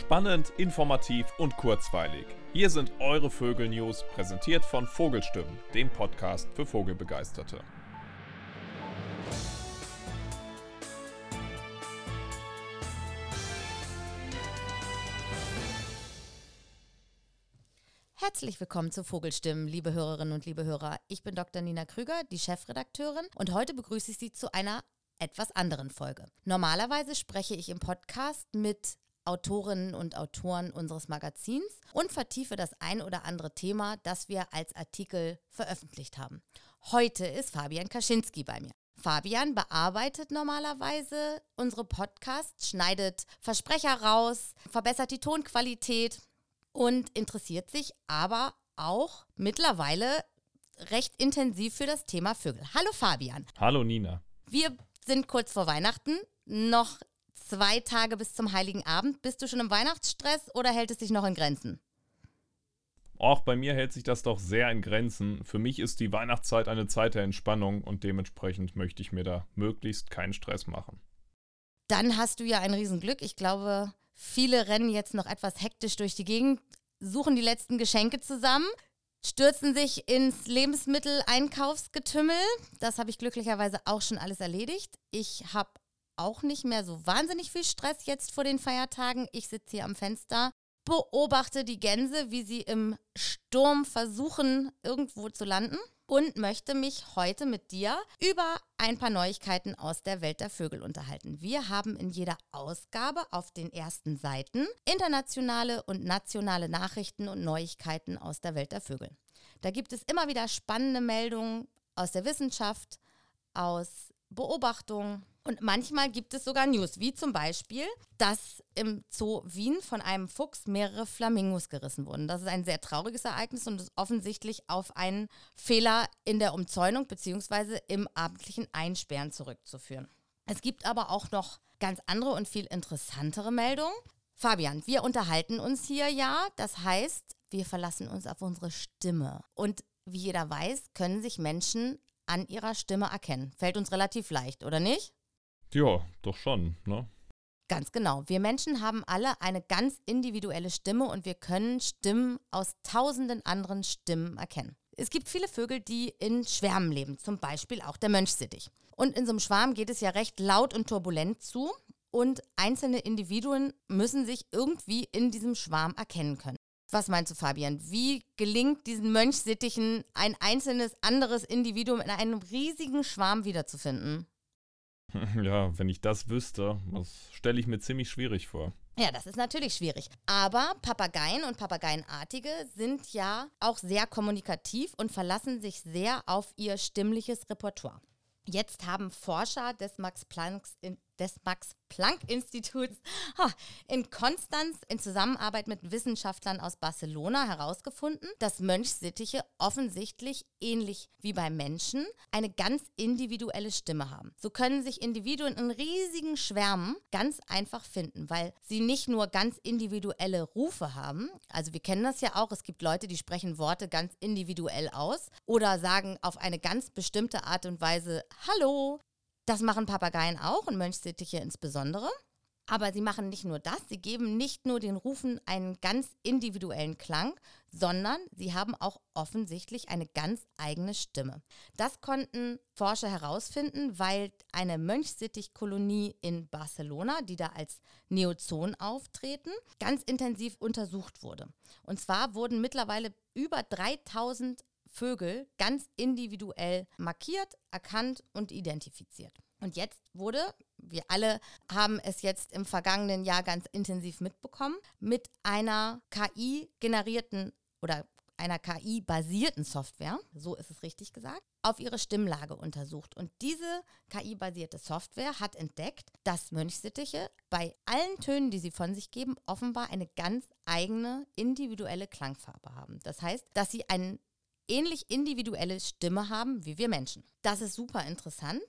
Spannend, informativ und kurzweilig. Hier sind eure Vögel-News, präsentiert von Vogelstimmen, dem Podcast für Vogelbegeisterte. Herzlich willkommen zu Vogelstimmen, liebe Hörerinnen und liebe Hörer. Ich bin Dr. Nina Krüger, die Chefredakteurin, und heute begrüße ich Sie zu einer etwas anderen Folge. Normalerweise spreche ich im Podcast mit Autorinnen und Autoren unseres Magazins und vertiefe das ein oder andere Thema, das wir als Artikel veröffentlicht haben. Heute ist Fabian Kaczynski bei mir. Fabian bearbeitet normalerweise unsere Podcasts, schneidet Versprecher raus, verbessert die Tonqualität und interessiert sich aber auch mittlerweile recht intensiv für das Thema Vögel. Hallo Fabian. Hallo Nina. Wir sind kurz vor Weihnachten, noch zwei Tage bis zum Heiligen Abend. Bist du schon im Weihnachtsstress oder hält es sich noch in Grenzen? Auch bei mir hält sich das doch sehr in Grenzen. Für mich ist die Weihnachtszeit eine Zeit der Entspannung und dementsprechend möchte ich mir da möglichst keinen Stress machen. Dann hast du ja ein Riesenglück. Ich glaube, viele rennen jetzt noch etwas hektisch durch die Gegend, suchen die letzten Geschenke zusammen, stürzen sich ins Lebensmitteleinkaufsgetümmel. Das habe ich glücklicherweise auch schon alles erledigt. Ich habe auch nicht mehr so wahnsinnig viel Stress jetzt vor den Feiertagen. Ich sitze hier am Fenster, beobachte die Gänse, wie sie im Sturm versuchen, irgendwo zu landen und möchte mich heute mit dir über ein paar Neuigkeiten aus der Welt der Vögel unterhalten. Wir haben in jeder Ausgabe auf den ersten Seiten internationale und nationale Nachrichten und Neuigkeiten aus der Welt der Vögel. Da gibt es immer wieder spannende Meldungen aus der Wissenschaft, aus Beobachtungen, und manchmal gibt es sogar News, wie zum Beispiel, dass im Zoo Wien von einem Fuchs mehrere Flamingos gerissen wurden. Das ist ein sehr trauriges Ereignis und ist offensichtlich auf einen Fehler in der Umzäunung bzw. im abendlichen Einsperren zurückzuführen. Es gibt aber auch noch ganz andere und viel interessantere Meldungen. Fabian, wir unterhalten uns hier ja, das heißt, wir verlassen uns auf unsere Stimme. Und wie jeder weiß, können sich Menschen an ihrer Stimme erkennen. Fällt uns relativ leicht, oder nicht? Ja, doch schon, ne? Ganz genau. Wir Menschen haben alle eine ganz individuelle Stimme und wir können Stimmen aus tausenden anderen Stimmen erkennen. Es gibt viele Vögel, die in Schwärmen leben, zum Beispiel auch der Mönchsittich. Und in so einem Schwarm geht es ja recht laut und turbulent zu und einzelne Individuen müssen sich irgendwie in diesem Schwarm erkennen können. Was meinst du, Fabian? Wie gelingt diesen Mönchsittichen ein einzelnes anderes Individuum in einem riesigen Schwarm wiederzufinden? Ja, wenn ich das wüsste, das stelle ich mir ziemlich schwierig vor. Ja, das ist natürlich schwierig. Aber Papageien und Papageienartige sind ja auch sehr kommunikativ und verlassen sich sehr auf ihr stimmliches Repertoire. Jetzt haben Forscher des Max Plancks in des Max-Planck-Instituts in Konstanz in Zusammenarbeit mit Wissenschaftlern aus Barcelona herausgefunden, dass Mönchsittiche offensichtlich ähnlich wie bei Menschen eine ganz individuelle Stimme haben. So können sich Individuen in riesigen Schwärmen ganz einfach finden, weil sie nicht nur ganz individuelle Rufe haben, also wir kennen das ja auch, es gibt Leute, die sprechen Worte ganz individuell aus oder sagen auf eine ganz bestimmte Art und Weise Hallo, das machen Papageien auch und Mönchsittiche insbesondere. Aber sie machen nicht nur das, sie geben nicht nur den Rufen einen ganz individuellen Klang, sondern sie haben auch offensichtlich eine ganz eigene Stimme. Das konnten Forscher herausfinden, weil eine Mönchsittich-Kolonie in Barcelona, die da als Neozon auftreten, ganz intensiv untersucht wurde. Und zwar wurden mittlerweile über 3000 Vögel ganz individuell markiert, erkannt und identifiziert. Und jetzt wurde, wir alle haben es jetzt im vergangenen Jahr ganz intensiv mitbekommen, mit einer KI-generierten oder einer KI-basierten Software, so ist es richtig gesagt, auf ihre Stimmlage untersucht. Und diese KI-basierte Software hat entdeckt, dass Mönchsittiche bei allen Tönen, die sie von sich geben, offenbar eine ganz eigene individuelle Klangfarbe haben. Das heißt, dass sie einen ähnlich individuelle Stimme haben wie wir Menschen. Das ist super interessant,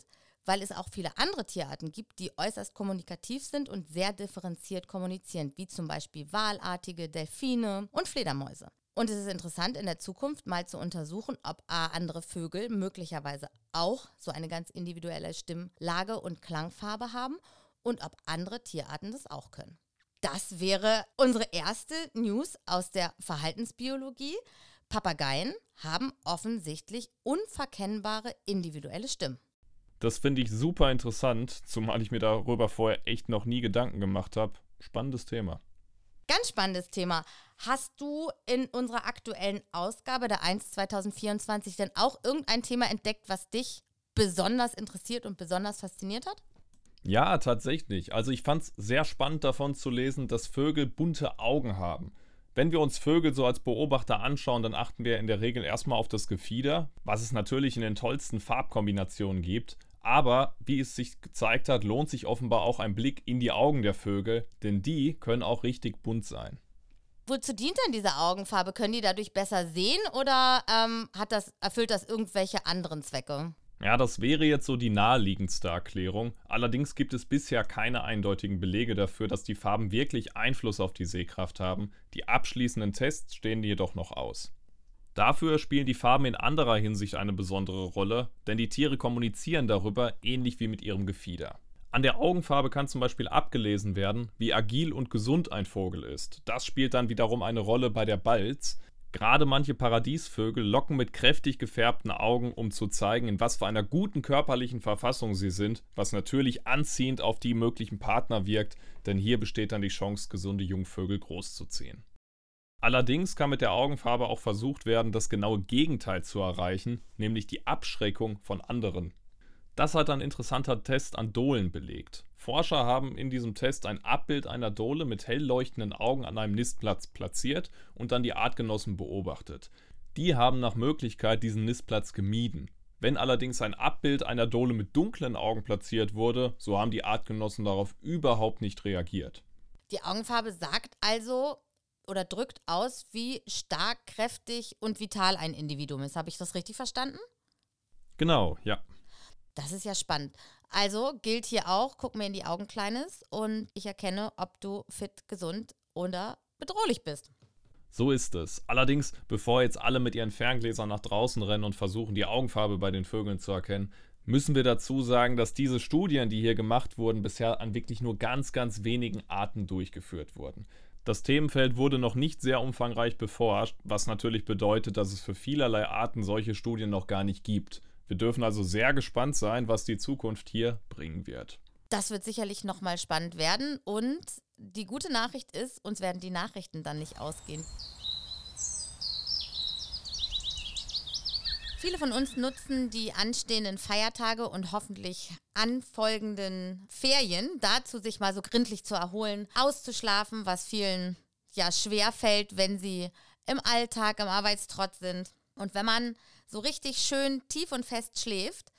weil es auch viele andere Tierarten gibt, die äußerst kommunikativ sind und sehr differenziert kommunizieren, wie zum Beispiel Walartige, Delfine und Fledermäuse. Und es ist interessant, in der Zukunft mal zu untersuchen, ob A, andere Vögel möglicherweise auch so eine ganz individuelle Stimmlage und Klangfarbe haben und ob andere Tierarten das auch können. Das wäre unsere erste News aus der Verhaltensbiologie. Papageien haben offensichtlich unverkennbare individuelle Stimmen. Das finde ich super interessant, zumal ich mir darüber vorher echt noch nie Gedanken gemacht habe. Spannendes Thema. Ganz spannendes Thema. Hast du in unserer aktuellen Ausgabe der 1 2024 denn auch irgendein Thema entdeckt, was dich besonders interessiert und besonders fasziniert hat? Ja, tatsächlich. Also ich fand es sehr spannend davon zu lesen, dass Vögel bunte Augen haben. Wenn wir uns Vögel so als Beobachter anschauen, dann achten wir in der Regel erstmal auf das Gefieder, was es natürlich in den tollsten Farbkombinationen gibt. Aber wie es sich gezeigt hat, lohnt sich offenbar auch ein Blick in die Augen der Vögel, denn die können auch richtig bunt sein. Wozu dient denn diese Augenfarbe? Können die dadurch besser sehen oder ähm, hat das, erfüllt das irgendwelche anderen Zwecke? Ja, das wäre jetzt so die naheliegendste Erklärung. Allerdings gibt es bisher keine eindeutigen Belege dafür, dass die Farben wirklich Einfluss auf die Sehkraft haben. Die abschließenden Tests stehen jedoch noch aus. Dafür spielen die Farben in anderer Hinsicht eine besondere Rolle, denn die Tiere kommunizieren darüber ähnlich wie mit ihrem Gefieder. An der Augenfarbe kann zum Beispiel abgelesen werden, wie agil und gesund ein Vogel ist. Das spielt dann wiederum eine Rolle bei der Balz, Gerade manche Paradiesvögel locken mit kräftig gefärbten Augen, um zu zeigen, in was für einer guten körperlichen Verfassung sie sind, was natürlich anziehend auf die möglichen Partner wirkt, denn hier besteht dann die Chance, gesunde Jungvögel großzuziehen. Allerdings kann mit der Augenfarbe auch versucht werden, das genaue Gegenteil zu erreichen, nämlich die Abschreckung von anderen das hat ein interessanter Test an Dohlen belegt. Forscher haben in diesem Test ein Abbild einer Dole mit hell leuchtenden Augen an einem Nistplatz platziert und dann die Artgenossen beobachtet. Die haben nach Möglichkeit diesen Nistplatz gemieden. Wenn allerdings ein Abbild einer Dole mit dunklen Augen platziert wurde, so haben die Artgenossen darauf überhaupt nicht reagiert. Die Augenfarbe sagt also oder drückt aus, wie stark, kräftig und vital ein Individuum ist. Habe ich das richtig verstanden? Genau, ja. Das ist ja spannend. Also gilt hier auch, guck mir in die Augen, Kleines, und ich erkenne, ob du fit, gesund oder bedrohlich bist. So ist es. Allerdings, bevor jetzt alle mit ihren Ferngläsern nach draußen rennen und versuchen, die Augenfarbe bei den Vögeln zu erkennen, müssen wir dazu sagen, dass diese Studien, die hier gemacht wurden, bisher an wirklich nur ganz, ganz wenigen Arten durchgeführt wurden. Das Themenfeld wurde noch nicht sehr umfangreich beforscht, was natürlich bedeutet, dass es für vielerlei Arten solche Studien noch gar nicht gibt. Wir dürfen also sehr gespannt sein, was die Zukunft hier bringen wird. Das wird sicherlich nochmal spannend werden. Und die gute Nachricht ist, uns werden die Nachrichten dann nicht ausgehen. Viele von uns nutzen die anstehenden Feiertage und hoffentlich anfolgenden Ferien dazu, sich mal so gründlich zu erholen, auszuschlafen, was vielen ja schwer fällt, wenn sie im Alltag, im Arbeitstrotz sind. Und wenn man so richtig schön tief und fest schläft,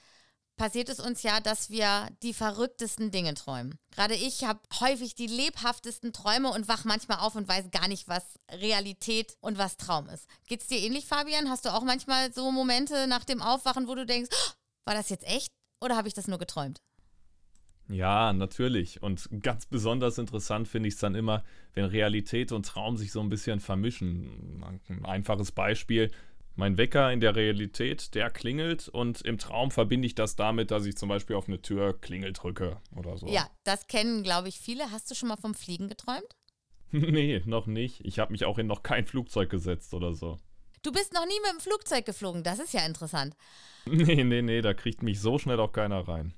passiert es uns ja, dass wir die verrücktesten Dinge träumen. Gerade ich habe häufig die lebhaftesten Träume und wach manchmal auf und weiß gar nicht, was Realität und was Traum ist. Geht's dir ähnlich, Fabian? Hast du auch manchmal so Momente nach dem Aufwachen, wo du denkst, oh, war das jetzt echt oder habe ich das nur geträumt? Ja, natürlich. Und ganz besonders interessant finde ich es dann immer, wenn Realität und Traum sich so ein bisschen vermischen. Ein einfaches Beispiel. Mein Wecker in der Realität, der klingelt und im Traum verbinde ich das damit, dass ich zum Beispiel auf eine Tür Klingel drücke oder so. Ja, das kennen, glaube ich, viele. Hast du schon mal vom Fliegen geträumt? nee, noch nicht. Ich habe mich auch in noch kein Flugzeug gesetzt oder so. Du bist noch nie mit dem Flugzeug geflogen, das ist ja interessant. Nee, nee, nee, da kriegt mich so schnell auch keiner rein.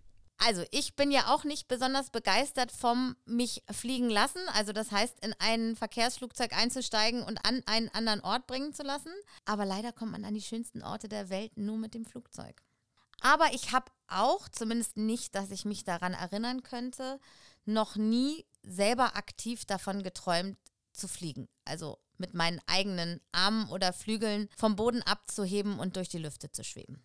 Also ich bin ja auch nicht besonders begeistert vom mich fliegen lassen. Also das heißt, in ein Verkehrsflugzeug einzusteigen und an einen anderen Ort bringen zu lassen. Aber leider kommt man an die schönsten Orte der Welt nur mit dem Flugzeug. Aber ich habe auch, zumindest nicht, dass ich mich daran erinnern könnte, noch nie selber aktiv davon geträumt zu fliegen. Also mit meinen eigenen Armen oder Flügeln vom Boden abzuheben und durch die Lüfte zu schweben.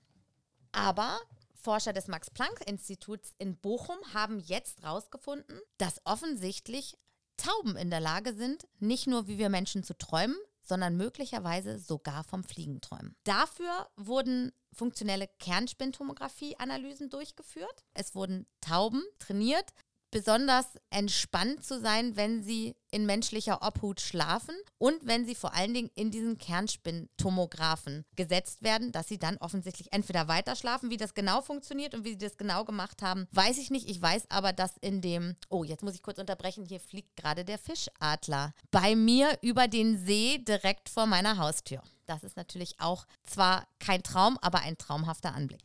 Aber Forscher des Max-Planck-Instituts in Bochum haben jetzt herausgefunden, dass offensichtlich Tauben in der Lage sind, nicht nur wie wir Menschen zu träumen, sondern möglicherweise sogar vom Fliegen träumen. Dafür wurden funktionelle Kernspintomographie-Analysen durchgeführt. Es wurden Tauben trainiert, besonders entspannt zu sein, wenn sie in menschlicher Obhut schlafen und wenn sie vor allen Dingen in diesen Kernspintomographen gesetzt werden, dass sie dann offensichtlich entweder weiter schlafen, wie das genau funktioniert und wie sie das genau gemacht haben, weiß ich nicht. Ich weiß aber, dass in dem, oh, jetzt muss ich kurz unterbrechen, hier fliegt gerade der Fischadler bei mir über den See direkt vor meiner Haustür. Das ist natürlich auch zwar kein Traum, aber ein traumhafter Anblick.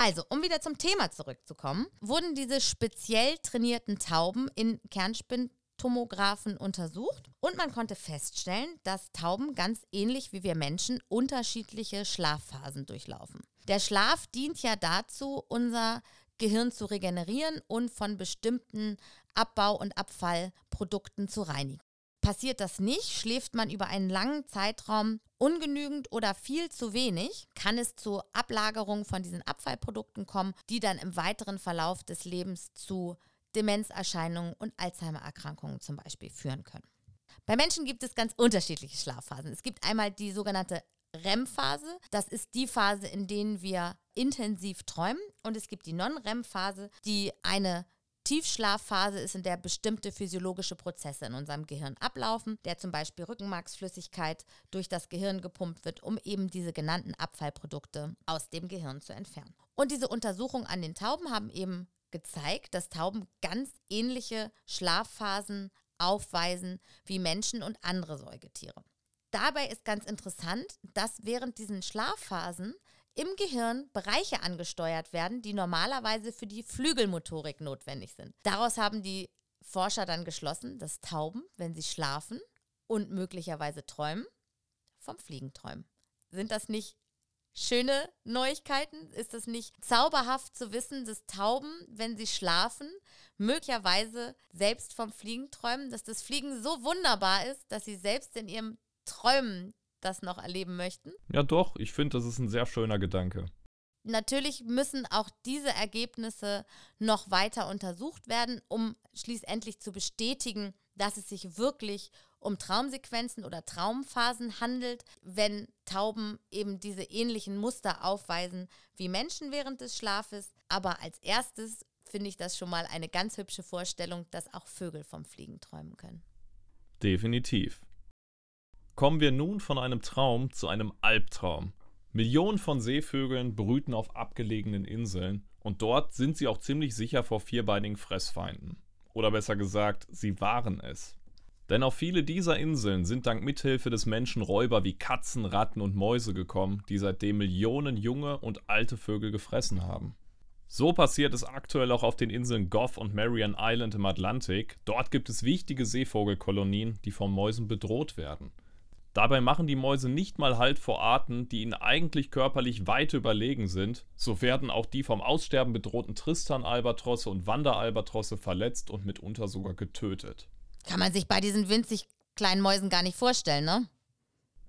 Also, um wieder zum Thema zurückzukommen, wurden diese speziell trainierten Tauben in Kernspintomographen untersucht und man konnte feststellen, dass Tauben ganz ähnlich wie wir Menschen unterschiedliche Schlafphasen durchlaufen. Der Schlaf dient ja dazu, unser Gehirn zu regenerieren und von bestimmten Abbau- und Abfallprodukten zu reinigen. Passiert das nicht, schläft man über einen langen Zeitraum ungenügend oder viel zu wenig, kann es zu Ablagerungen von diesen Abfallprodukten kommen, die dann im weiteren Verlauf des Lebens zu Demenzerscheinungen und Alzheimererkrankungen zum Beispiel führen können. Bei Menschen gibt es ganz unterschiedliche Schlafphasen. Es gibt einmal die sogenannte REM-Phase. Das ist die Phase, in der wir intensiv träumen. Und es gibt die Non-REM-Phase, die eine Tiefschlafphase ist, in der bestimmte physiologische Prozesse in unserem Gehirn ablaufen, der zum Beispiel Rückenmarksflüssigkeit durch das Gehirn gepumpt wird, um eben diese genannten Abfallprodukte aus dem Gehirn zu entfernen. Und diese Untersuchungen an den Tauben haben eben gezeigt, dass Tauben ganz ähnliche Schlafphasen aufweisen wie Menschen und andere Säugetiere. Dabei ist ganz interessant, dass während diesen Schlafphasen im Gehirn Bereiche angesteuert werden, die normalerweise für die Flügelmotorik notwendig sind. Daraus haben die Forscher dann geschlossen, dass Tauben, wenn sie schlafen und möglicherweise träumen, vom Fliegen träumen. Sind das nicht schöne Neuigkeiten? Ist es nicht zauberhaft zu wissen, dass Tauben, wenn sie schlafen, möglicherweise selbst vom Fliegen träumen, dass das Fliegen so wunderbar ist, dass sie selbst in ihrem Träumen das noch erleben möchten. Ja, doch, ich finde, das ist ein sehr schöner Gedanke. Natürlich müssen auch diese Ergebnisse noch weiter untersucht werden, um schließlich zu bestätigen, dass es sich wirklich um Traumsequenzen oder Traumphasen handelt, wenn Tauben eben diese ähnlichen Muster aufweisen wie Menschen während des Schlafes. Aber als erstes finde ich das schon mal eine ganz hübsche Vorstellung, dass auch Vögel vom Fliegen träumen können. Definitiv. Kommen wir nun von einem Traum zu einem Albtraum. Millionen von Seevögeln brüten auf abgelegenen Inseln und dort sind sie auch ziemlich sicher vor vierbeinigen Fressfeinden. Oder besser gesagt, sie waren es. Denn auf viele dieser Inseln sind dank Mithilfe des Menschen Räuber wie Katzen, Ratten und Mäuse gekommen, die seitdem Millionen junge und alte Vögel gefressen haben. So passiert es aktuell auch auf den Inseln Gough und Marian Island im Atlantik. Dort gibt es wichtige Seevogelkolonien, die von Mäusen bedroht werden. Dabei machen die Mäuse nicht mal Halt vor Arten, die ihnen eigentlich körperlich weit überlegen sind. So werden auch die vom Aussterben bedrohten Tristan-Albatrosse und Wanderalbatrosse verletzt und mitunter sogar getötet. Kann man sich bei diesen winzig kleinen Mäusen gar nicht vorstellen, ne?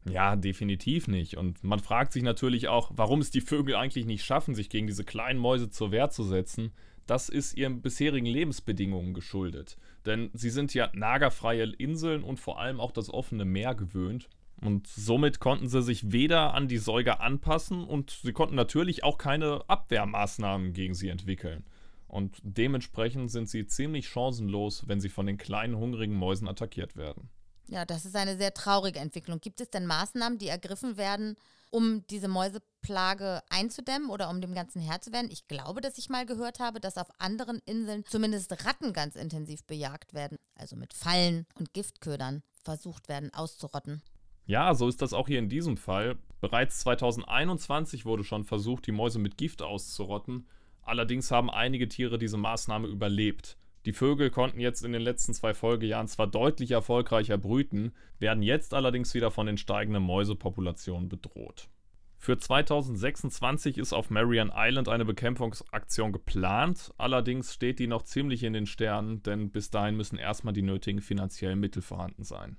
Ja, definitiv nicht. Und man fragt sich natürlich auch, warum es die Vögel eigentlich nicht schaffen, sich gegen diese kleinen Mäuse zur Wehr zu setzen. Das ist ihren bisherigen Lebensbedingungen geschuldet. Denn sie sind ja nagerfreie Inseln und vor allem auch das offene Meer gewöhnt. Und somit konnten sie sich weder an die Säuger anpassen und sie konnten natürlich auch keine Abwehrmaßnahmen gegen sie entwickeln. Und dementsprechend sind sie ziemlich chancenlos, wenn sie von den kleinen hungrigen Mäusen attackiert werden. Ja, das ist eine sehr traurige Entwicklung. Gibt es denn Maßnahmen, die ergriffen werden, um diese Mäuseplage einzudämmen oder um dem Ganzen Herr zu werden? Ich glaube, dass ich mal gehört habe, dass auf anderen Inseln zumindest Ratten ganz intensiv bejagt werden, also mit Fallen und Giftködern versucht werden auszurotten. Ja, so ist das auch hier in diesem Fall. Bereits 2021 wurde schon versucht, die Mäuse mit Gift auszurotten. Allerdings haben einige Tiere diese Maßnahme überlebt. Die Vögel konnten jetzt in den letzten zwei Folgejahren zwar deutlich erfolgreicher brüten, werden jetzt allerdings wieder von den steigenden Mäusepopulationen bedroht. Für 2026 ist auf Marian Island eine Bekämpfungsaktion geplant, allerdings steht die noch ziemlich in den Sternen, denn bis dahin müssen erstmal die nötigen finanziellen Mittel vorhanden sein.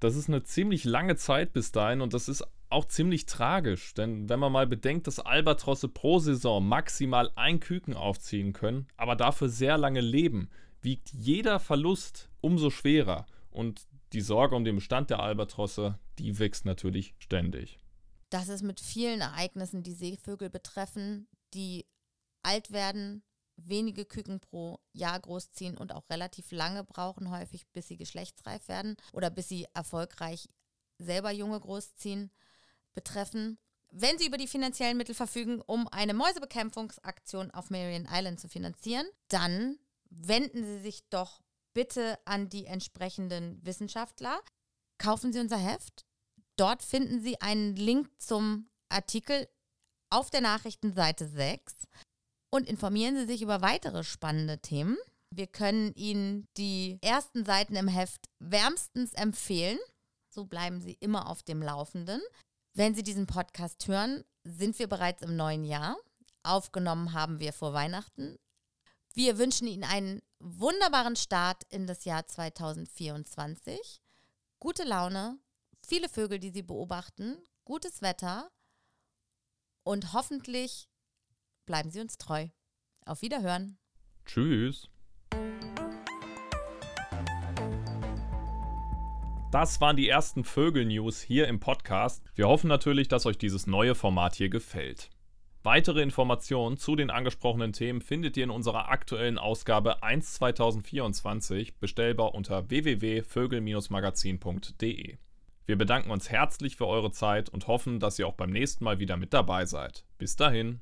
Das ist eine ziemlich lange Zeit bis dahin und das ist auch ziemlich tragisch, denn wenn man mal bedenkt, dass Albatrosse pro Saison maximal ein Küken aufziehen können, aber dafür sehr lange leben, wiegt jeder Verlust umso schwerer und die Sorge um den Bestand der Albatrosse, die wächst natürlich ständig. Das ist mit vielen Ereignissen, die Seevögel betreffen, die alt werden, wenige Küken pro Jahr großziehen und auch relativ lange brauchen, häufig bis sie geschlechtsreif werden oder bis sie erfolgreich selber Junge großziehen, betreffen. Wenn Sie über die finanziellen Mittel verfügen, um eine Mäusebekämpfungsaktion auf Marion Island zu finanzieren, dann wenden Sie sich doch bitte an die entsprechenden Wissenschaftler. Kaufen Sie unser Heft. Dort finden Sie einen Link zum Artikel auf der Nachrichtenseite 6 und informieren Sie sich über weitere spannende Themen. Wir können Ihnen die ersten Seiten im Heft wärmstens empfehlen. So bleiben Sie immer auf dem Laufenden. Wenn Sie diesen Podcast hören, sind wir bereits im neuen Jahr. Aufgenommen haben wir vor Weihnachten. Wir wünschen Ihnen einen wunderbaren Start in das Jahr 2024. Gute Laune, viele Vögel, die Sie beobachten, gutes Wetter und hoffentlich bleiben Sie uns treu. Auf Wiederhören. Tschüss. Das waren die ersten Vögel-News hier im Podcast. Wir hoffen natürlich, dass euch dieses neue Format hier gefällt. Weitere Informationen zu den angesprochenen Themen findet ihr in unserer aktuellen Ausgabe 1 2024, bestellbar unter www.vögel-magazin.de. Wir bedanken uns herzlich für eure Zeit und hoffen, dass ihr auch beim nächsten Mal wieder mit dabei seid. Bis dahin.